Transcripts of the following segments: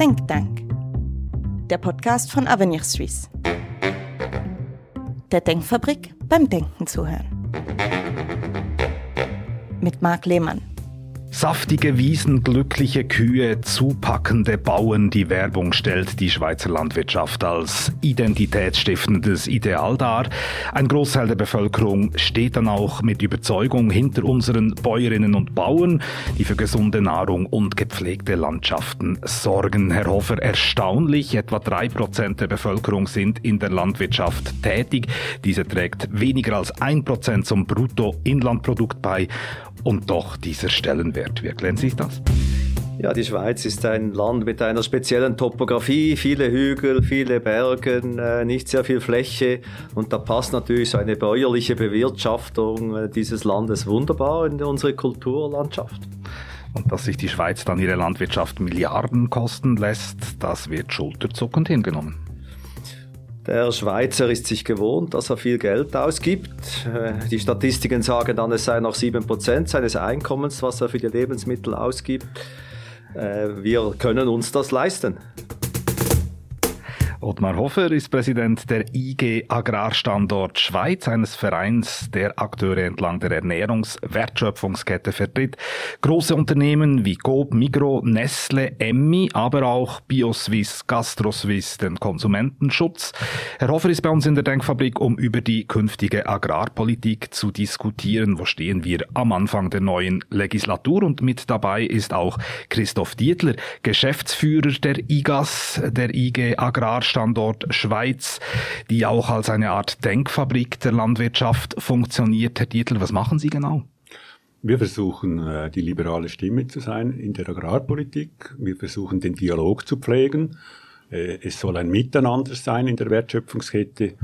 Denkdank. Der Podcast von Avenir Suisse. Der Denkfabrik beim Denken zuhören. Mit Marc Lehmann. Saftige Wiesen, glückliche Kühe, zupackende Bauern, die Werbung stellt die Schweizer Landwirtschaft als identitätsstiftendes Ideal dar. Ein Großteil der Bevölkerung steht dann auch mit Überzeugung hinter unseren Bäuerinnen und Bauern, die für gesunde Nahrung und gepflegte Landschaften sorgen. Herr Hofer, erstaunlich, etwa drei Prozent der Bevölkerung sind in der Landwirtschaft tätig. Diese trägt weniger als ein Prozent zum Bruttoinlandprodukt bei und doch dieser Stellenwert. Wie erklären Sie das? Ja, die Schweiz ist ein Land mit einer speziellen Topografie, viele Hügel, viele Bergen, äh, nicht sehr viel Fläche und da passt natürlich so eine bäuerliche Bewirtschaftung äh, dieses Landes wunderbar in unsere Kulturlandschaft. Und dass sich die Schweiz dann ihre Landwirtschaft Milliarden kosten lässt, das wird schulterzuckend hingenommen. Der Schweizer ist sich gewohnt, dass er viel Geld ausgibt. Äh, die Statistiken sagen dann, es sei noch 7% seines Einkommens, was er für die Lebensmittel ausgibt. Äh, wir können uns das leisten. Ottmar Hofer ist Präsident der IG Agrarstandort Schweiz, eines Vereins, der Akteure entlang der Ernährungswertschöpfungskette vertritt. Große Unternehmen wie Coop, Migro, Nestle, Emmi, aber auch Bioswiss, Gastroswiss, den Konsumentenschutz. Herr Hofer ist bei uns in der Denkfabrik, um über die künftige Agrarpolitik zu diskutieren. Wo stehen wir am Anfang der neuen Legislatur? Und mit dabei ist auch Christoph Dietler, Geschäftsführer der IGAS, der IG Agrarstandort Standort Schweiz, die auch als eine Art Denkfabrik der Landwirtschaft funktioniert. Herr Dietl, was machen Sie genau? Wir versuchen, äh, die liberale Stimme zu sein in der Agrarpolitik. Wir versuchen, den Dialog zu pflegen. Äh, es soll ein Miteinander sein in der Wertschöpfungskette.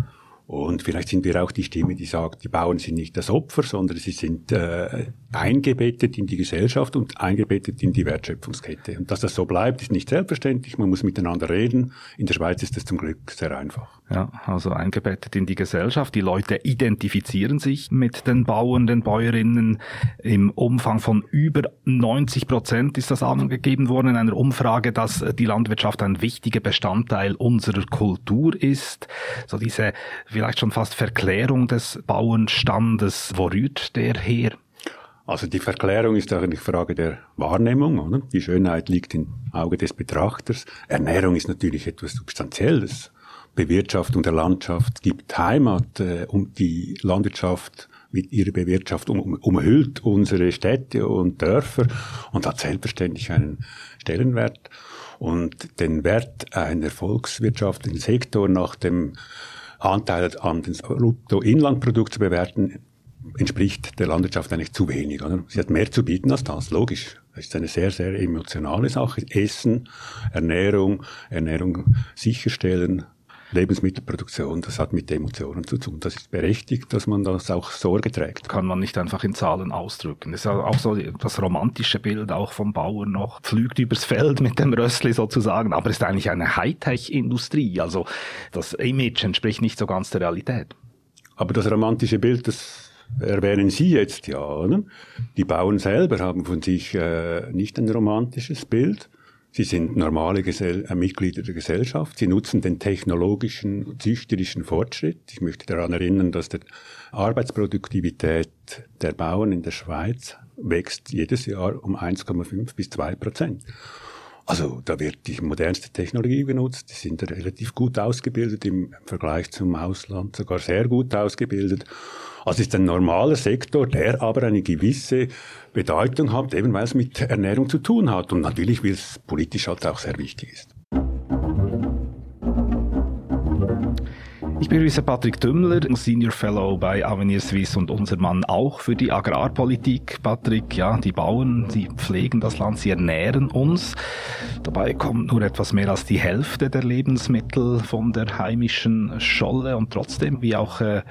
Und vielleicht sind wir auch die Stimme, die sagt, die Bauern sind nicht das Opfer, sondern sie sind äh, eingebettet in die Gesellschaft und eingebettet in die Wertschöpfungskette. Und dass das so bleibt, ist nicht selbstverständlich. Man muss miteinander reden. In der Schweiz ist das zum Glück sehr einfach. Ja, also eingebettet in die Gesellschaft. Die Leute identifizieren sich mit den Bauern, den Bäuerinnen. Im Umfang von über 90 Prozent ist das angegeben worden in einer Umfrage, dass die Landwirtschaft ein wichtiger Bestandteil unserer Kultur ist. So diese vielleicht schon fast Verklärung des Bauernstandes. Wo rührt der her? Also die Verklärung ist eigentlich Frage der Wahrnehmung. Oder? Die Schönheit liegt im Auge des Betrachters. Ernährung ist natürlich etwas Substanzielles. Bewirtschaftung der Landschaft gibt Heimat äh, und die Landwirtschaft mit ihrer Bewirtschaftung um, umhüllt unsere Städte und Dörfer und hat selbstverständlich einen Stellenwert. Und den Wert einer volkswirtschaftlichen Sektor nach dem Anteil an den Bruttoinlandprodukt zu bewerten, entspricht der Landwirtschaft eigentlich zu wenig. Oder? Sie hat mehr zu bieten als das, logisch. Das ist eine sehr, sehr emotionale Sache. Essen, Ernährung, Ernährung sicherstellen, Lebensmittelproduktion, das hat mit Emotionen zu tun. Das ist berechtigt, dass man das auch Sorge trägt. Kann man nicht einfach in Zahlen ausdrücken. Das ist auch so das romantische Bild auch vom Bauern noch. Pflügt übers Feld mit dem Rössli sozusagen, aber ist eigentlich eine Hightech-Industrie. Also das Image entspricht nicht so ganz der Realität. Aber das romantische Bild, das erwähnen Sie jetzt ja, oder? Die Bauern selber haben von sich äh, nicht ein romantisches Bild. Sie sind normale Gesell äh, Mitglieder der Gesellschaft. Sie nutzen den technologischen, züchterischen Fortschritt. Ich möchte daran erinnern, dass die Arbeitsproduktivität der Bauern in der Schweiz wächst jedes Jahr um 1,5 bis 2 Prozent. Also da wird die modernste Technologie genutzt. Die sind relativ gut ausgebildet im Vergleich zum Ausland, sogar sehr gut ausgebildet. Also ist ein normaler Sektor, der aber eine gewisse Bedeutung hat, eben weil es mit Ernährung zu tun hat und natürlich, weil es politisch halt auch sehr wichtig ist. Ich begrüße Patrick Dümmler, Senior Fellow bei Avenir Suisse und unser Mann auch für die Agrarpolitik. Patrick, ja, die Bauern, sie pflegen das Land, sie ernähren uns. Dabei kommt nur etwas mehr als die Hälfte der Lebensmittel von der heimischen Scholle und trotzdem, wie auch äh,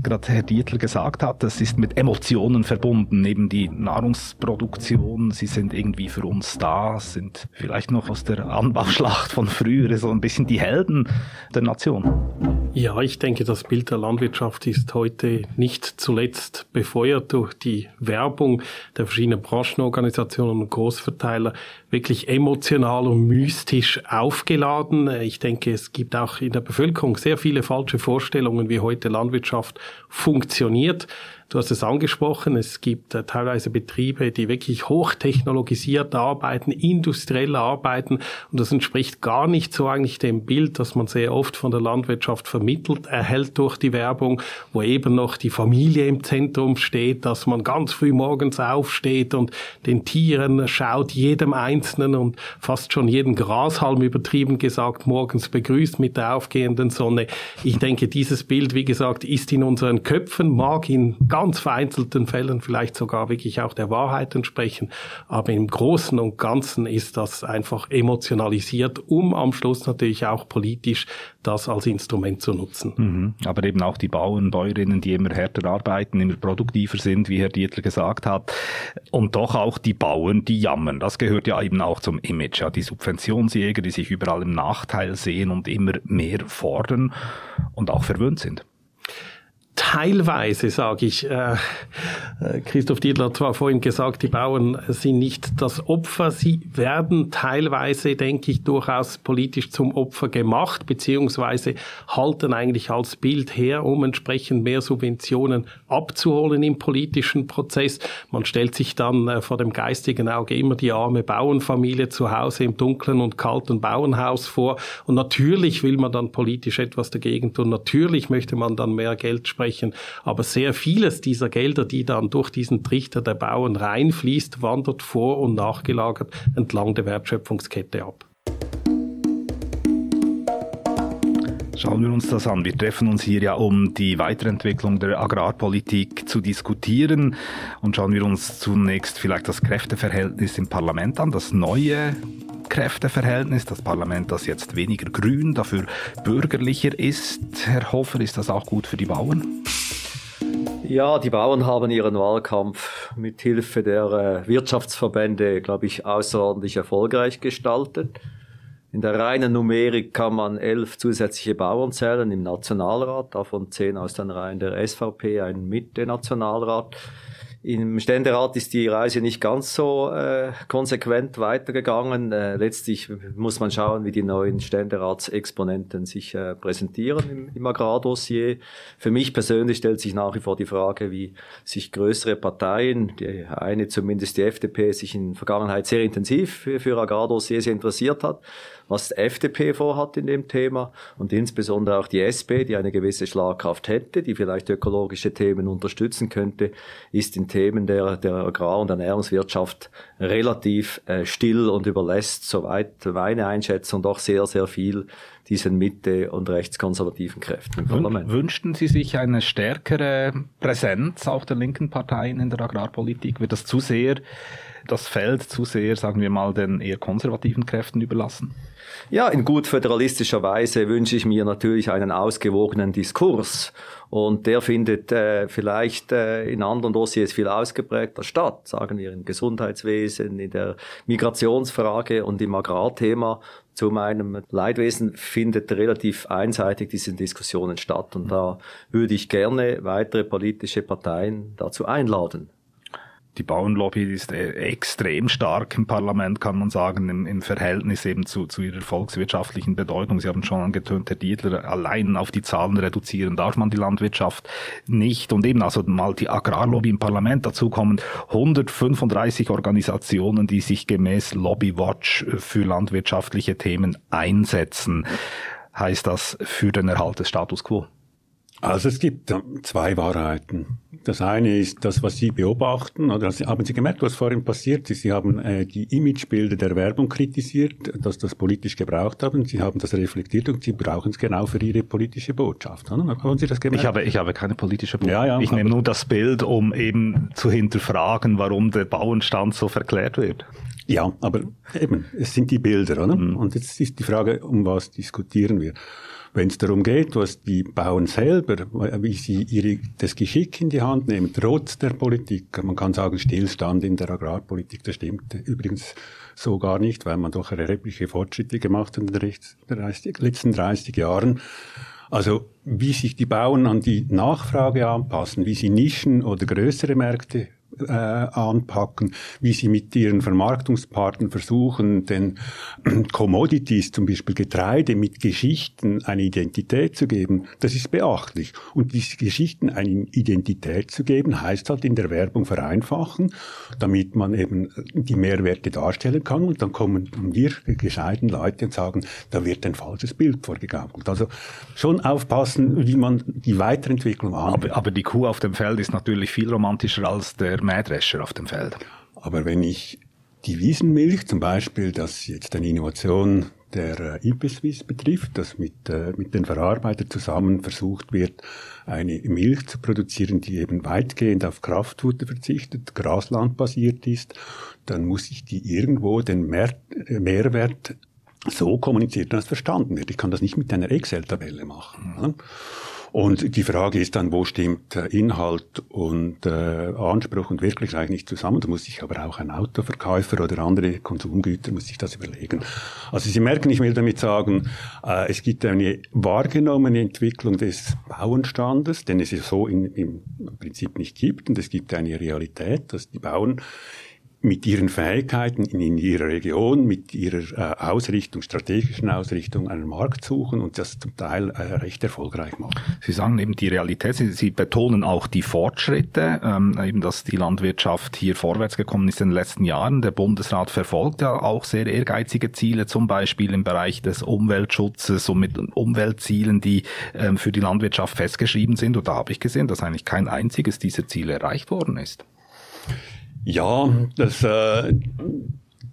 gerade Herr Dietl gesagt hat, das ist mit Emotionen verbunden. Neben die Nahrungsproduktion, sie sind irgendwie für uns da, sind vielleicht noch aus der Anbauschlacht von früher so ein bisschen die Helden der Nation. Ja, Ja, ich denke, das Bild der Landwirtschaft ist heute nicht zuletzt befeuert durch die Werbung der verschiedenen Branchenorganisationen und Großverteiler wirklich emotional und mystisch aufgeladen. Ich denke, es gibt auch in der Bevölkerung sehr viele falsche Vorstellungen, wie heute Landwirtschaft funktioniert. Du hast es angesprochen, es gibt äh, teilweise Betriebe, die wirklich hochtechnologisiert arbeiten, industriell arbeiten und das entspricht gar nicht so eigentlich dem Bild, das man sehr oft von der Landwirtschaft vermittelt erhält durch die Werbung, wo eben noch die Familie im Zentrum steht, dass man ganz früh morgens aufsteht und den Tieren schaut, jedem Einzelnen und fast schon jeden Grashalm übertrieben gesagt morgens begrüßt mit der aufgehenden Sonne. Ich denke, dieses Bild, wie gesagt, ist in unseren Köpfen, mag in ganz ganz vereinzelten Fällen vielleicht sogar wirklich auch der Wahrheit entsprechen. Aber im Großen und Ganzen ist das einfach emotionalisiert, um am Schluss natürlich auch politisch das als Instrument zu nutzen. Mhm. Aber eben auch die Bauern, Bäuerinnen, die immer härter arbeiten, immer produktiver sind, wie Herr Dietler gesagt hat. Und doch auch die Bauern, die jammern. Das gehört ja eben auch zum Image. Ja. Die Subventionsjäger, die sich überall im Nachteil sehen und immer mehr fordern und auch verwöhnt sind teilweise, sage ich. Äh, äh, Christoph Dietler hat zwar vorhin gesagt, die Bauern sind nicht das Opfer, sie werden teilweise, denke ich, durchaus politisch zum Opfer gemacht, beziehungsweise halten eigentlich als Bild her, um entsprechend mehr Subventionen abzuholen im politischen Prozess. Man stellt sich dann äh, vor dem geistigen Auge immer die arme Bauernfamilie zu Hause im dunklen und kalten Bauernhaus vor. Und natürlich will man dann politisch etwas dagegen tun. Natürlich möchte man dann mehr Geld sprechen sprechen. Aber sehr vieles dieser Gelder, die dann durch diesen Trichter der Bauern reinfließt, wandert vor und nachgelagert entlang der Wertschöpfungskette ab. Schauen wir uns das an. Wir treffen uns hier ja, um die Weiterentwicklung der Agrarpolitik zu diskutieren. Und schauen wir uns zunächst vielleicht das Kräfteverhältnis im Parlament an, das neue Kräfteverhältnis, das Parlament, das jetzt weniger grün, dafür bürgerlicher ist. Herr Hofer, ist das auch gut für die Bauern? Ja, die Bauern haben ihren Wahlkampf mit Hilfe der äh, Wirtschaftsverbände, glaube ich, außerordentlich erfolgreich gestaltet. In der reinen Numerik kann man elf zusätzliche Bauern zählen im Nationalrat, davon zehn aus den Reihen der SVP, ein Mitte-Nationalrat. Im Ständerat ist die Reise nicht ganz so äh, konsequent weitergegangen. Äh, letztlich muss man schauen, wie die neuen Ständeratsexponenten sich äh, präsentieren im, im Agrardossier. Für mich persönlich stellt sich nach wie vor die Frage, wie sich größere Parteien, die eine zumindest die FDP, sich in Vergangenheit sehr intensiv für, für Agrardossiers interessiert hat was die FDP vorhat in dem Thema und insbesondere auch die SP, die eine gewisse Schlagkraft hätte, die vielleicht ökologische Themen unterstützen könnte, ist in Themen der, der Agrar- und Ernährungswirtschaft relativ äh, still und überlässt, soweit meine Einschätzung, doch sehr, sehr viel diesen Mitte- und rechtskonservativen Kräften im Parlament. Wünschten Sie sich eine stärkere Präsenz auch der linken Parteien in der Agrarpolitik? Wird das zu sehr, das Feld zu sehr, sagen wir mal, den eher konservativen Kräften überlassen? Ja, in gut föderalistischer Weise wünsche ich mir natürlich einen ausgewogenen Diskurs. Und der findet äh, vielleicht äh, in anderen Dossiers viel ausgeprägter statt, sagen wir im Gesundheitswesen, in der Migrationsfrage und im Agrarthema. Zu meinem Leidwesen findet relativ einseitig diese Diskussionen statt. Und da würde ich gerne weitere politische Parteien dazu einladen die Bauernlobby ist äh, extrem stark im Parlament, kann man sagen, im, im Verhältnis eben zu, zu ihrer volkswirtschaftlichen Bedeutung. Sie haben schon angetönt, Herr Dietler, allein auf die Zahlen reduzieren darf man die Landwirtschaft nicht. Und eben also mal die Agrarlobby im Parlament, dazu kommen 135 Organisationen, die sich gemäß Lobbywatch für landwirtschaftliche Themen einsetzen. Heißt das für den Erhalt des Status quo? Also es gibt zwei Wahrheiten. Das eine ist das, was Sie beobachten, oder haben Sie gemerkt, was vorhin passiert ist? Sie haben äh, die Imagebilder der Werbung kritisiert, dass das politisch gebraucht haben. Sie haben das reflektiert und Sie brauchen es genau für Ihre politische Botschaft. Haben Sie das gemerkt? Ich habe, ich habe keine politische Botschaft. Ja, ja, ich nehme nur das Bild, um eben zu hinterfragen, warum der Bauernstand so verklärt wird. Ja, aber eben, es sind die Bilder, oder? Mhm. Und jetzt ist die Frage, um was diskutieren wir? Wenn es darum geht, was die Bauern selber, wie sie ihre, das Geschick in die Hand nehmen, trotz der Politik, man kann sagen Stillstand in der Agrarpolitik, das stimmt übrigens so gar nicht, weil man doch erhebliche Fortschritte gemacht hat in den letzten 30 Jahren. Also wie sich die Bauern an die Nachfrage anpassen, wie sie Nischen oder größere Märkte äh, anpacken, wie sie mit ihren Vermarktungspartnern versuchen, den Commodities, zum Beispiel Getreide, mit Geschichten eine Identität zu geben, das ist beachtlich. Und diese Geschichten eine Identität zu geben, heißt halt in der Werbung vereinfachen, damit man eben die Mehrwerte darstellen kann. Und dann kommen wir gescheiten Leute und sagen, da wird ein falsches Bild vorgegaukelt. Also schon aufpassen, wie man die Weiterentwicklung angeht. Aber, aber die Kuh auf dem Feld ist natürlich viel romantischer als der Mähdrescher auf dem Feld. Aber wenn ich die Wiesenmilch zum Beispiel, das jetzt eine Innovation der äh, IPSWIS betrifft, dass mit, äh, mit den Verarbeitern zusammen versucht wird, eine Milch zu produzieren, die eben weitgehend auf Kraftfutter verzichtet, graslandbasiert ist, dann muss ich die irgendwo den Mehr Mehrwert so kommunizieren, dass verstanden wird. Ich kann das nicht mit einer Excel-Tabelle machen. Mhm. Und die Frage ist dann, wo stimmt Inhalt und äh, Anspruch und Wirklichkeit nicht zusammen? Da muss sich aber auch ein Autoverkäufer oder andere Konsumgüter muss sich das überlegen. Also Sie merken, ich will damit sagen, äh, es gibt eine wahrgenommene Entwicklung des Bauernstandes, den es so in, im Prinzip nicht gibt. Und es gibt eine Realität, dass die Bauern mit ihren Fähigkeiten in ihrer Region, mit ihrer äh, Ausrichtung, strategischen Ausrichtung einen Markt suchen und das zum Teil äh, recht erfolgreich machen. Sie sagen eben die Realität, Sie, Sie betonen auch die Fortschritte, ähm, eben dass die Landwirtschaft hier vorwärts gekommen ist in den letzten Jahren. Der Bundesrat verfolgt ja auch sehr ehrgeizige Ziele, zum Beispiel im Bereich des Umweltschutzes und mit Umweltzielen, die ähm, für die Landwirtschaft festgeschrieben sind. Und da habe ich gesehen, dass eigentlich kein einziges dieser Ziele erreicht worden ist. Ja, das, äh,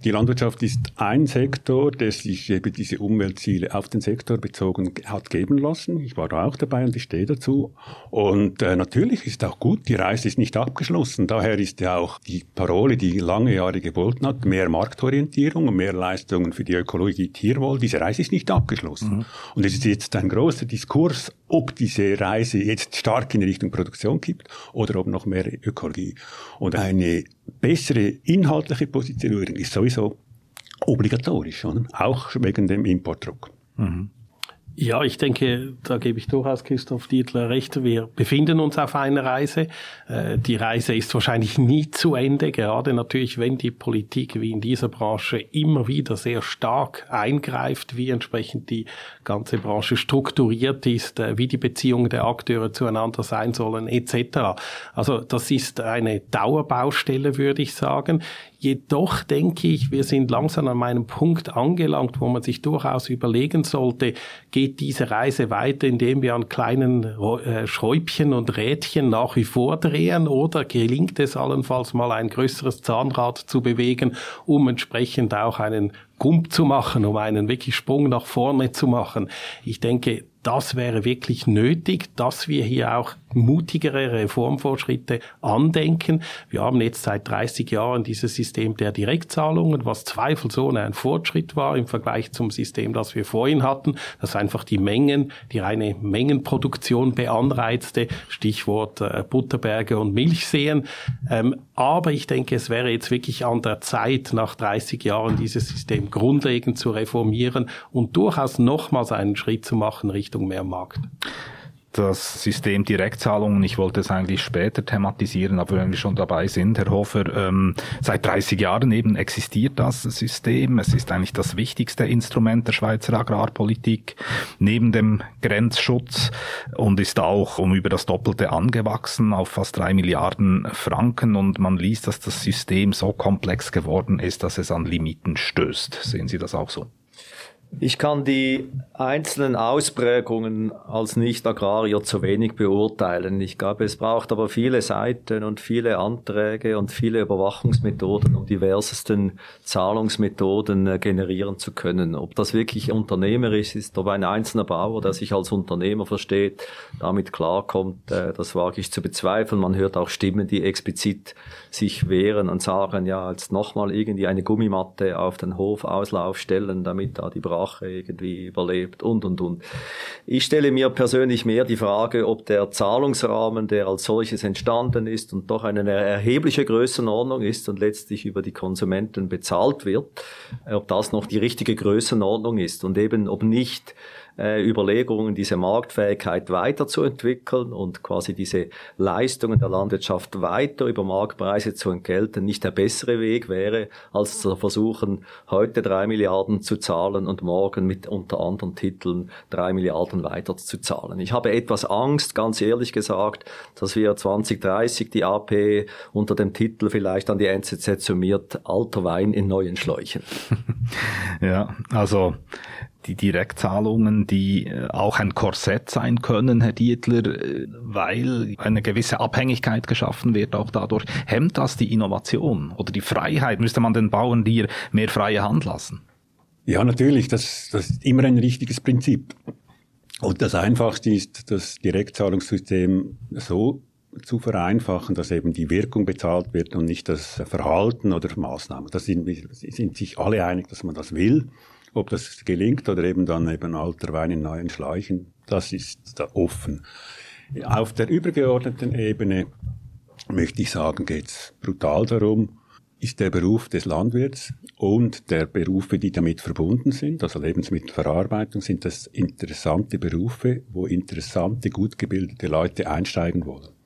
die Landwirtschaft ist ein Sektor, der sich eben diese Umweltziele auf den Sektor bezogen hat geben lassen. Ich war da auch dabei und ich stehe dazu. Und äh, natürlich ist auch gut, die Reise ist nicht abgeschlossen. Daher ist ja auch die Parole, die lange Jahre gegolten hat, mehr Marktorientierung und mehr Leistungen für die Ökologie Tierwohl. Diese Reise ist nicht abgeschlossen. Mhm. Und es ist jetzt ein großer Diskurs, ob diese Reise jetzt stark in Richtung Produktion gibt oder ob noch mehr Ökologie. Und eine bessere inhaltliche Positionierung ist sowieso obligatorisch, oder? auch wegen dem Importdruck. Mhm. Ja, ich denke, da gebe ich durchaus Christoph Dietler recht. Wir befinden uns auf einer Reise. Äh, die Reise ist wahrscheinlich nie zu Ende, gerade natürlich, wenn die Politik wie in dieser Branche immer wieder sehr stark eingreift, wie entsprechend die ganze Branche strukturiert ist, äh, wie die Beziehungen der Akteure zueinander sein sollen, etc. Also das ist eine Dauerbaustelle, würde ich sagen. Jedoch denke ich, wir sind langsam an einem Punkt angelangt, wo man sich durchaus überlegen sollte, geht diese Reise weiter, indem wir an kleinen äh, Schräubchen und Rädchen nach wie vor drehen oder gelingt es allenfalls mal ein größeres Zahnrad zu bewegen, um entsprechend auch einen Gump zu machen, um einen wirklich Sprung nach vorne zu machen. Ich denke, das wäre wirklich nötig, dass wir hier auch mutigere Reformfortschritte andenken. Wir haben jetzt seit 30 Jahren dieses System der Direktzahlungen, was zweifelsohne ein Fortschritt war im Vergleich zum System, das wir vorhin hatten, das einfach die Mengen, die reine Mengenproduktion beanreizte, Stichwort äh, Butterberge und Milchseen. Ähm, aber ich denke, es wäre jetzt wirklich an der Zeit, nach 30 Jahren dieses System grundlegend zu reformieren und durchaus nochmals einen Schritt zu machen Richtung mehr Markt das System Direktzahlungen, ich wollte es eigentlich später thematisieren, aber wenn wir schon dabei sind, Herr Hofer, ähm, seit 30 Jahren eben existiert das System. Es ist eigentlich das wichtigste Instrument der Schweizer Agrarpolitik neben dem Grenzschutz und ist auch um über das Doppelte angewachsen auf fast drei Milliarden Franken und man liest, dass das System so komplex geworden ist, dass es an Limiten stößt. Sehen Sie das auch so? Ich kann die einzelnen Ausprägungen als Nicht-Agrarier zu wenig beurteilen. Ich glaube, es braucht aber viele Seiten und viele Anträge und viele Überwachungsmethoden, um diversesten Zahlungsmethoden äh, generieren zu können. Ob das wirklich unternehmerisch ist, ob ein einzelner Bauer, der sich als Unternehmer versteht, damit klarkommt, äh, das wage ich zu bezweifeln. Man hört auch Stimmen, die explizit sich wehren und sagen, ja, jetzt nochmal irgendwie eine Gummimatte auf den Hofauslauf stellen, damit da die Sprache irgendwie überlebt und, und, und. Ich stelle mir persönlich mehr die Frage, ob der Zahlungsrahmen, der als solches entstanden ist und doch eine erhebliche Größenordnung ist und letztlich über die Konsumenten bezahlt wird, ob das noch die richtige Größenordnung ist und eben ob nicht äh, Überlegungen, diese Marktfähigkeit weiterzuentwickeln und quasi diese Leistungen der Landwirtschaft weiter über Marktpreise zu entgelten, nicht der bessere Weg wäre, als zu versuchen, heute drei Milliarden zu zahlen und morgen mit unter anderen Titeln drei Milliarden weiter zu zahlen. Ich habe etwas Angst, ganz ehrlich gesagt, dass wir 2030 die AP unter dem Titel vielleicht an die NZZ summiert, alter Wein in neuen Schläuchen. ja, also die Direktzahlungen, die äh, auch ein Korsett sein können, Herr Dietler, äh, weil eine gewisse Abhängigkeit geschaffen wird auch dadurch. Hemmt das die Innovation oder die Freiheit? Müsste man den Bauern hier mehr freie Hand lassen? Ja, natürlich. Das, das ist immer ein richtiges Prinzip. Und das Einfachste ist, das Direktzahlungssystem so zu vereinfachen, dass eben die Wirkung bezahlt wird und nicht das Verhalten oder Maßnahmen. Da sind, sind sich alle einig, dass man das will. Ob das gelingt oder eben dann eben alter Wein in neuen Schläuchen, das ist da offen. Auf der übergeordneten Ebene möchte ich sagen, geht es brutal darum, ist der Beruf des Landwirts und der Berufe, die damit verbunden sind, also Lebensmittelverarbeitung, sind das interessante Berufe, wo interessante, gut gebildete Leute einsteigen wollen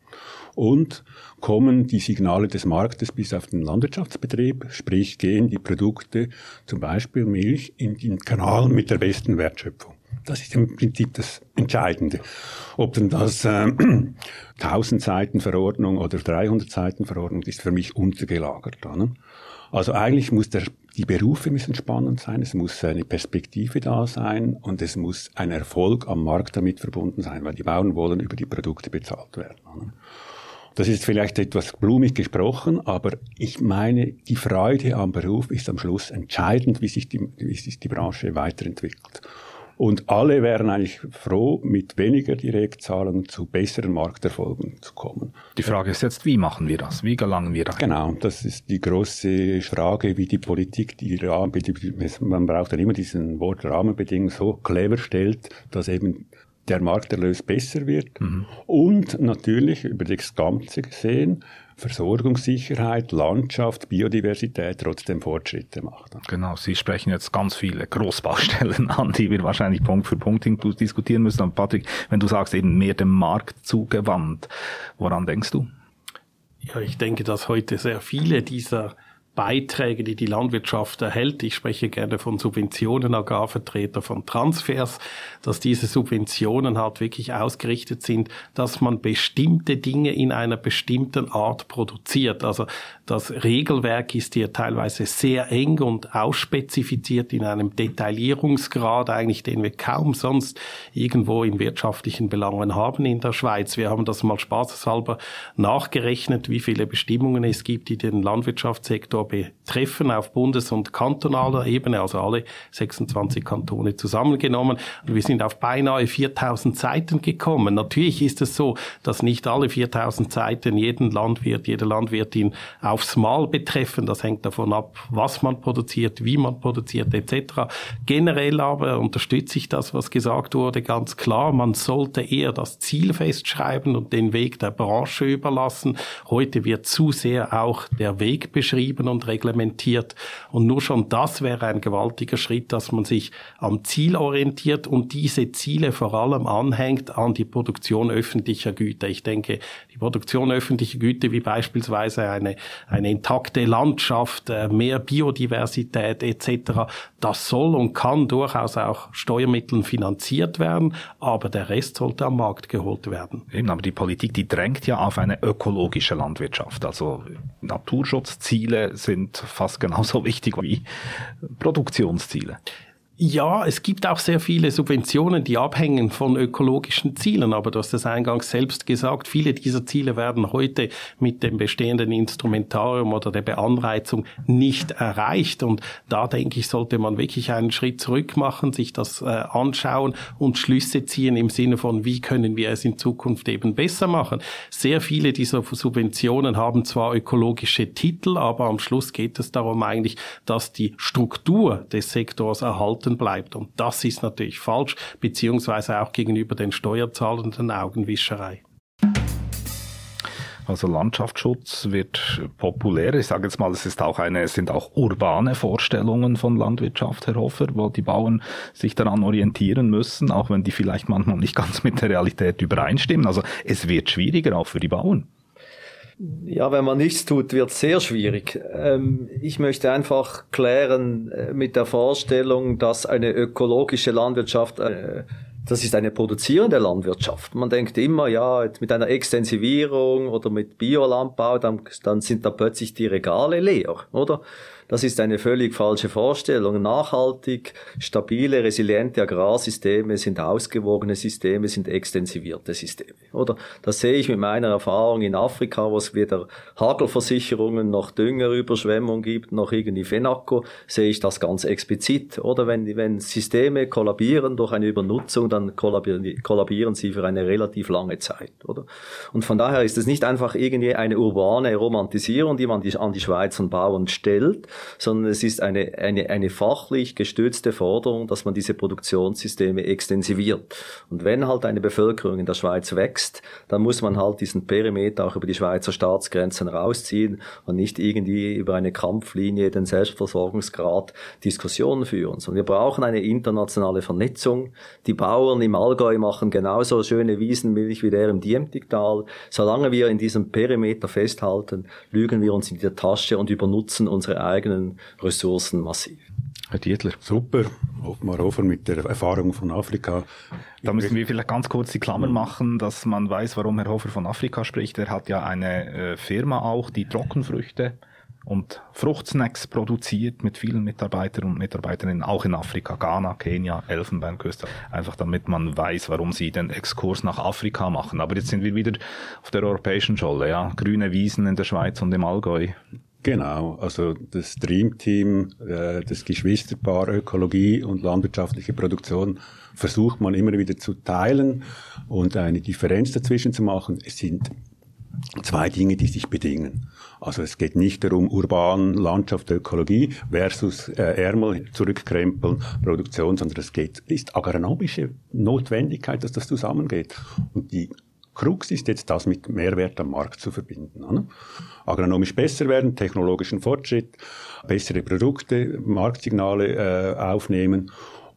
und kommen die Signale des Marktes bis auf den Landwirtschaftsbetrieb, sprich gehen die Produkte, zum Beispiel Milch, in den Kanal mit der besten Wertschöpfung. Das ist im Prinzip das Entscheidende. Ob denn das äh, 1000 Seiten Verordnung oder 300 Seiten Verordnung ist für mich untergelagert. Ne? Also eigentlich muss der, die Berufe müssen spannend sein, es muss eine Perspektive da sein und es muss ein Erfolg am Markt damit verbunden sein, weil die Bauern wollen über die Produkte bezahlt werden. Ne? Das ist vielleicht etwas blumig gesprochen, aber ich meine, die Freude am Beruf ist am Schluss entscheidend, wie sich die, wie sich die Branche weiterentwickelt. Und alle wären eigentlich froh, mit weniger Direktzahlungen zu besseren Markterfolgen zu kommen. Die Frage ist jetzt, wie machen wir das? Wie gelangen wir da? Genau, das ist die große Frage, wie die Politik die Rahmenbedingungen, man braucht dann immer diesen Wort Rahmenbedingungen so clever stellt, dass eben der Markterlös besser wird mhm. und natürlich über das Ganze gesehen Versorgungssicherheit, Landschaft, Biodiversität trotzdem Fortschritte macht. Genau, Sie sprechen jetzt ganz viele Großbaustellen an, die wir wahrscheinlich Punkt für Punkt diskutieren müssen. Und Patrick, wenn du sagst, eben mehr dem Markt zugewandt, woran denkst du? Ja, ich denke, dass heute sehr viele dieser Beiträge, die die Landwirtschaft erhält. Ich spreche gerne von Subventionen, Agrarvertreter von Transfers, dass diese Subventionen halt wirklich ausgerichtet sind, dass man bestimmte Dinge in einer bestimmten Art produziert. Also das Regelwerk ist hier teilweise sehr eng und ausspezifiziert in einem Detaillierungsgrad, eigentlich den wir kaum sonst irgendwo in wirtschaftlichen Belangen haben in der Schweiz. Wir haben das mal spaßeshalber nachgerechnet, wie viele Bestimmungen es gibt, die den Landwirtschaftssektor betreffen auf bundes- und kantonaler Ebene, also alle 26 Kantone zusammengenommen. Und wir sind auf beinahe 4000 Seiten gekommen. Natürlich ist es so, dass nicht alle 4000 Seiten jeden Landwirt, jede Landwirtin aufs Mal betreffen. Das hängt davon ab, was man produziert, wie man produziert etc. Generell aber unterstütze ich das, was gesagt wurde, ganz klar. Man sollte eher das Ziel festschreiben und den Weg der Branche überlassen. Heute wird zu sehr auch der Weg beschrieben und reglementiert. Und nur schon das wäre ein gewaltiger Schritt, dass man sich am Ziel orientiert und diese Ziele vor allem anhängt an die Produktion öffentlicher Güter. Ich denke, die Produktion öffentlicher Güter wie beispielsweise eine, eine intakte Landschaft, äh, mehr Biodiversität etc., das soll und kann durchaus auch Steuermitteln finanziert werden, aber der Rest sollte am Markt geholt werden. Eben, aber die Politik, die drängt ja auf eine ökologische Landwirtschaft. Also Naturschutzziele sind fast genauso wichtig wie Produktionsziele. Ja, es gibt auch sehr viele Subventionen, die abhängen von ökologischen Zielen, aber du hast es eingangs selbst gesagt, viele dieser Ziele werden heute mit dem bestehenden Instrumentarium oder der Beanreizung nicht erreicht. Und da denke ich, sollte man wirklich einen Schritt zurück machen, sich das äh, anschauen und Schlüsse ziehen im Sinne von, wie können wir es in Zukunft eben besser machen. Sehr viele dieser Subventionen haben zwar ökologische Titel, aber am Schluss geht es darum eigentlich, dass die Struktur des Sektors erhalten erhalten bleibt. Und das ist natürlich falsch, beziehungsweise auch gegenüber den Steuerzahlenden Augenwischerei. Also Landschaftsschutz wird populär. Ich sage jetzt mal, es ist auch eine, es sind auch urbane Vorstellungen von Landwirtschaft, Herr Hofer, wo die Bauern sich daran orientieren müssen, auch wenn die vielleicht manchmal nicht ganz mit der Realität übereinstimmen. Also es wird schwieriger auch für die Bauern. Ja, wenn man nichts tut, wird es sehr schwierig. Ähm, ich möchte einfach klären äh, mit der Vorstellung, dass eine ökologische Landwirtschaft äh, das ist eine produzierende Landwirtschaft. Man denkt immer, ja, mit einer Extensivierung oder mit Biolandbau, dann, dann sind da plötzlich die Regale leer, oder? Das ist eine völlig falsche Vorstellung. Nachhaltig, stabile, resiliente Agrarsysteme sind ausgewogene Systeme, sind extensivierte Systeme. Oder das sehe ich mit meiner Erfahrung in Afrika, wo es weder Hagelversicherungen noch Düngerüberschwemmung gibt, noch irgendwie Fenaco, sehe ich das ganz explizit. Oder wenn, wenn Systeme kollabieren durch eine Übernutzung, dann kollabieren, kollabieren sie für eine relativ lange Zeit. Oder? Und von daher ist es nicht einfach irgendwie eine urbane Romantisierung, die man an die Schweizer Bauern stellt, sondern es ist eine, eine, eine fachlich gestützte Forderung, dass man diese Produktionssysteme extensiviert. Und wenn halt eine Bevölkerung in der Schweiz wächst, dann muss man halt diesen Perimeter auch über die Schweizer Staatsgrenzen rausziehen und nicht irgendwie über eine Kampflinie den Selbstversorgungsgrad Diskussionen führen. Sondern wir brauchen eine internationale Vernetzung. Die Bauern im Allgäu machen genauso schöne Wiesenmilch wie der im Diemtigtal. Solange wir in diesem Perimeter festhalten, lügen wir uns in die Tasche und übernutzen unsere eigenen eigenen Ressourcen massiv. Herr Dietler. Super. Mal Hofer mit der Erfahrung von Afrika. Da müssen wir vielleicht ganz kurz die Klammer machen, dass man weiß, warum Herr Hofer von Afrika spricht. Er hat ja eine äh, Firma auch, die Trockenfrüchte und Fruchtsnacks produziert mit vielen Mitarbeitern und Mitarbeiterinnen, auch in Afrika, Ghana, Kenia, Elfenbeinküste. Einfach damit man weiß, warum sie den Exkurs nach Afrika machen. Aber jetzt sind wir wieder auf der europäischen Scholle, ja. Grüne Wiesen in der Schweiz und im Allgäu. Genau, also das Dreamteam, äh, das Geschwisterpaar Ökologie und landwirtschaftliche Produktion versucht man immer wieder zu teilen und eine Differenz dazwischen zu machen. Es sind zwei Dinge, die sich bedingen. Also es geht nicht darum, urban, Landschaft, Ökologie versus äh, Ärmel zurückkrempeln, Produktion, sondern es geht, ist agronomische Notwendigkeit, dass das zusammengeht. Und die Krux ist jetzt, das mit Mehrwert am Markt zu verbinden. Oder? Agronomisch besser werden, technologischen Fortschritt, bessere Produkte, Marktsignale äh, aufnehmen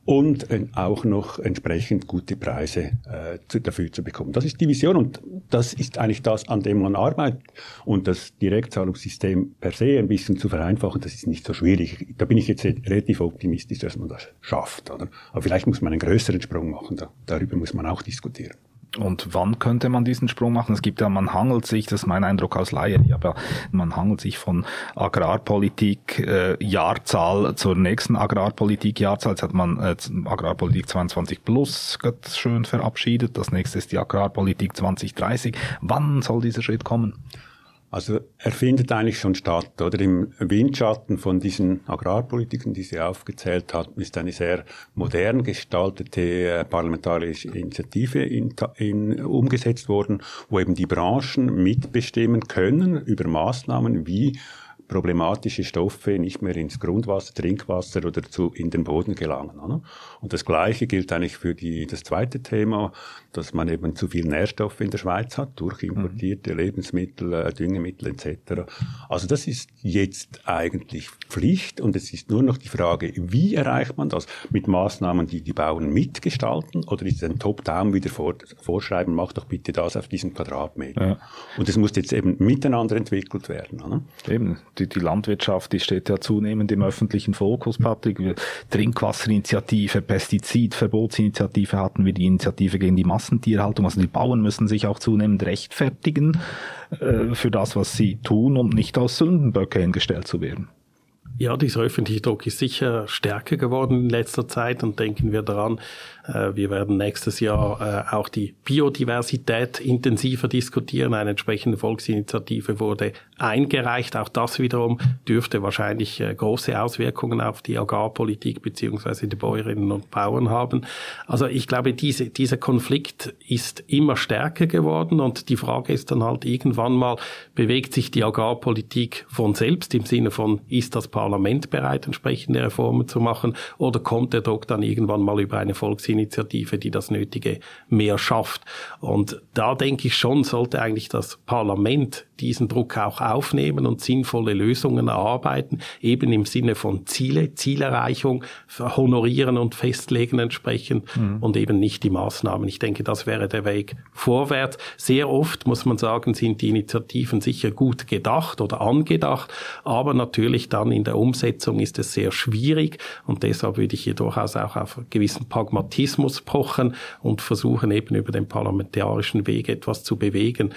und äh, auch noch entsprechend gute Preise äh, zu, dafür zu bekommen. Das ist die Vision und das ist eigentlich das, an dem man arbeitet. Und das Direktzahlungssystem per se ein bisschen zu vereinfachen, das ist nicht so schwierig. Da bin ich jetzt relativ optimistisch, dass man das schafft. Oder? Aber vielleicht muss man einen größeren Sprung machen. Da, darüber muss man auch diskutieren. Und wann könnte man diesen Sprung machen? Es gibt ja, man hangelt sich, das ist mein Eindruck als Laie, aber man hangelt sich von Agrarpolitik äh, Jahrzahl zur nächsten Agrarpolitik Jahrzahl. Jetzt hat man äh, Agrarpolitik 22 plus schön verabschiedet. Das nächste ist die Agrarpolitik 2030. Wann soll dieser Schritt kommen? Also er findet eigentlich schon statt, oder? Im Windschatten von diesen Agrarpolitiken, die sie aufgezählt hat, ist eine sehr modern gestaltete äh, parlamentarische Initiative in, in, umgesetzt worden, wo eben die Branchen mitbestimmen können über Maßnahmen, wie problematische Stoffe nicht mehr ins Grundwasser, Trinkwasser oder zu, in den Boden gelangen. Oder? Und das Gleiche gilt eigentlich für die, das zweite Thema, dass man eben zu viel Nährstoffe in der Schweiz hat, durch importierte mhm. Lebensmittel, äh, Düngemittel etc. Also das ist jetzt eigentlich Pflicht und es ist nur noch die Frage, wie erreicht man das? Mit Maßnahmen, die die Bauern mitgestalten oder ist es ein Top-Down wieder vor, vorschreiben, mach doch bitte das auf diesem Quadratmeter. Ja. Und es muss jetzt eben miteinander entwickelt werden. Oder? Eben, die, die Landwirtschaft, die steht ja zunehmend im öffentlichen Fokus, Patrick. Trinkwasserinitiative, Pestizidverbotsinitiative hatten wir, die Initiative gegen die Massentierhaltung. Also die Bauern müssen sich auch zunehmend rechtfertigen äh, für das, was sie tun, um nicht als Sündenböcke hingestellt zu werden. Ja, dieser öffentliche Druck ist sicher stärker geworden in letzter Zeit und denken wir daran, wir werden nächstes Jahr äh, auch die Biodiversität intensiver diskutieren. Eine entsprechende Volksinitiative wurde eingereicht. Auch das wiederum dürfte wahrscheinlich äh, große Auswirkungen auf die Agrarpolitik beziehungsweise die Bäuerinnen und Bauern haben. Also ich glaube, diese, dieser Konflikt ist immer stärker geworden und die Frage ist dann halt irgendwann mal, bewegt sich die Agrarpolitik von selbst im Sinne von, ist das Parlament bereit, entsprechende Reformen zu machen oder kommt der Druck dann irgendwann mal über eine Volksinitiative, die das Nötige mehr schafft? Und da denke ich schon, sollte eigentlich das Parlament diesen Druck auch aufnehmen und sinnvolle Lösungen erarbeiten, eben im Sinne von Ziele, Zielerreichung, honorieren und festlegen entsprechend mhm. und eben nicht die Maßnahmen. Ich denke, das wäre der Weg vorwärts. Sehr oft, muss man sagen, sind die Initiativen sicher gut gedacht oder angedacht, aber natürlich dann in der Umsetzung ist es sehr schwierig und deshalb würde ich hier durchaus auch auf gewissen Pragmatismus pochen und versuchen eben über den parlamentarischen Weg etwas zu bewegen.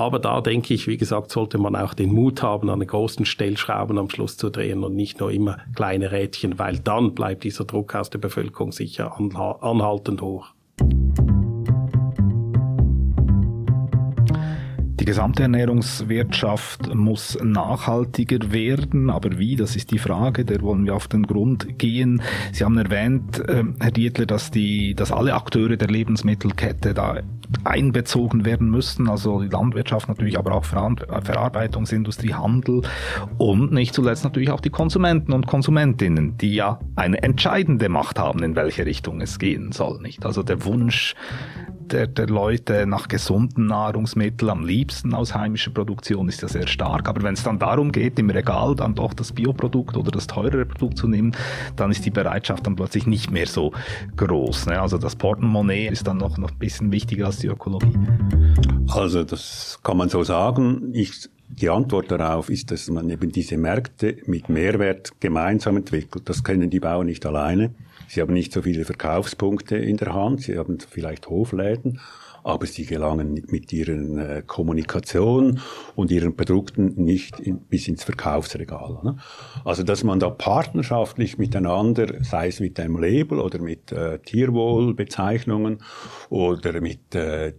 Aber da denke ich, wie gesagt, sollte man auch den Mut haben, an den großen Stellschrauben am Schluss zu drehen und nicht nur immer kleine Rädchen, weil dann bleibt dieser Druck aus der Bevölkerung sicher anhaltend hoch. Die gesamte Ernährungswirtschaft muss nachhaltiger werden, aber wie, das ist die Frage, der wollen wir auf den Grund gehen. Sie haben erwähnt, äh, Herr Dietler, dass, die, dass alle Akteure der Lebensmittelkette da einbezogen werden müssen, also die Landwirtschaft natürlich, aber auch Verarbeitungsindustrie, Handel und nicht zuletzt natürlich auch die Konsumenten und Konsumentinnen, die ja eine entscheidende Macht haben, in welche Richtung es gehen soll, nicht? Also der Wunsch der, der Leute nach gesunden Nahrungsmitteln, am liebsten aus heimischer Produktion, ist ja sehr stark. Aber wenn es dann darum geht, im Regal dann doch das Bioprodukt oder das teurere Produkt zu nehmen, dann ist die Bereitschaft dann plötzlich nicht mehr so groß. Ne? Also das Portemonnaie ist dann noch, noch ein bisschen wichtiger als die Ökologie. Also das kann man so sagen. Ich die Antwort darauf ist, dass man eben diese Märkte mit Mehrwert gemeinsam entwickelt. Das können die Bauern nicht alleine. Sie haben nicht so viele Verkaufspunkte in der Hand, sie haben vielleicht Hofläden, aber sie gelangen mit ihren äh, Kommunikation und ihren Produkten nicht in, bis ins Verkaufsregal. Ne? Also dass man da partnerschaftlich miteinander, sei es mit einem Label oder mit äh, Tierwohlbezeichnungen oder mit äh, äh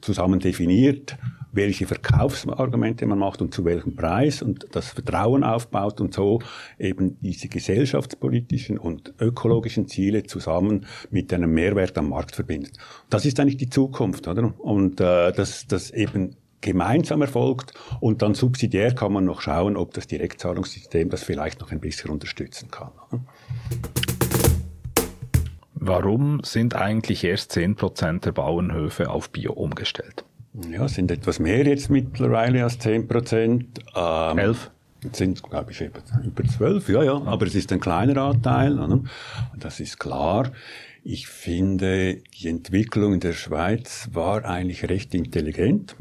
zusammen definiert, welche Verkaufsargumente man macht und zu welchem Preis und das Vertrauen aufbaut und so eben diese gesellschaftspolitischen und ökologischen Ziele zusammen mit einem Mehrwert am Markt verbindet. Das ist eigentlich die Zukunft, oder? Und äh, dass das eben gemeinsam erfolgt und dann subsidiär kann man noch schauen, ob das Direktzahlungssystem das vielleicht noch ein bisschen unterstützen kann. Warum sind eigentlich erst 10% der Bauernhöfe auf Bio umgestellt? Ja, es sind etwas mehr jetzt mittlerweile als 10 Prozent. Ähm, Elf? sind, glaube ich, über zwölf, ja, ja, aber es ist ein kleiner Anteil, oder? das ist klar. Ich finde, die Entwicklung in der Schweiz war eigentlich recht intelligent,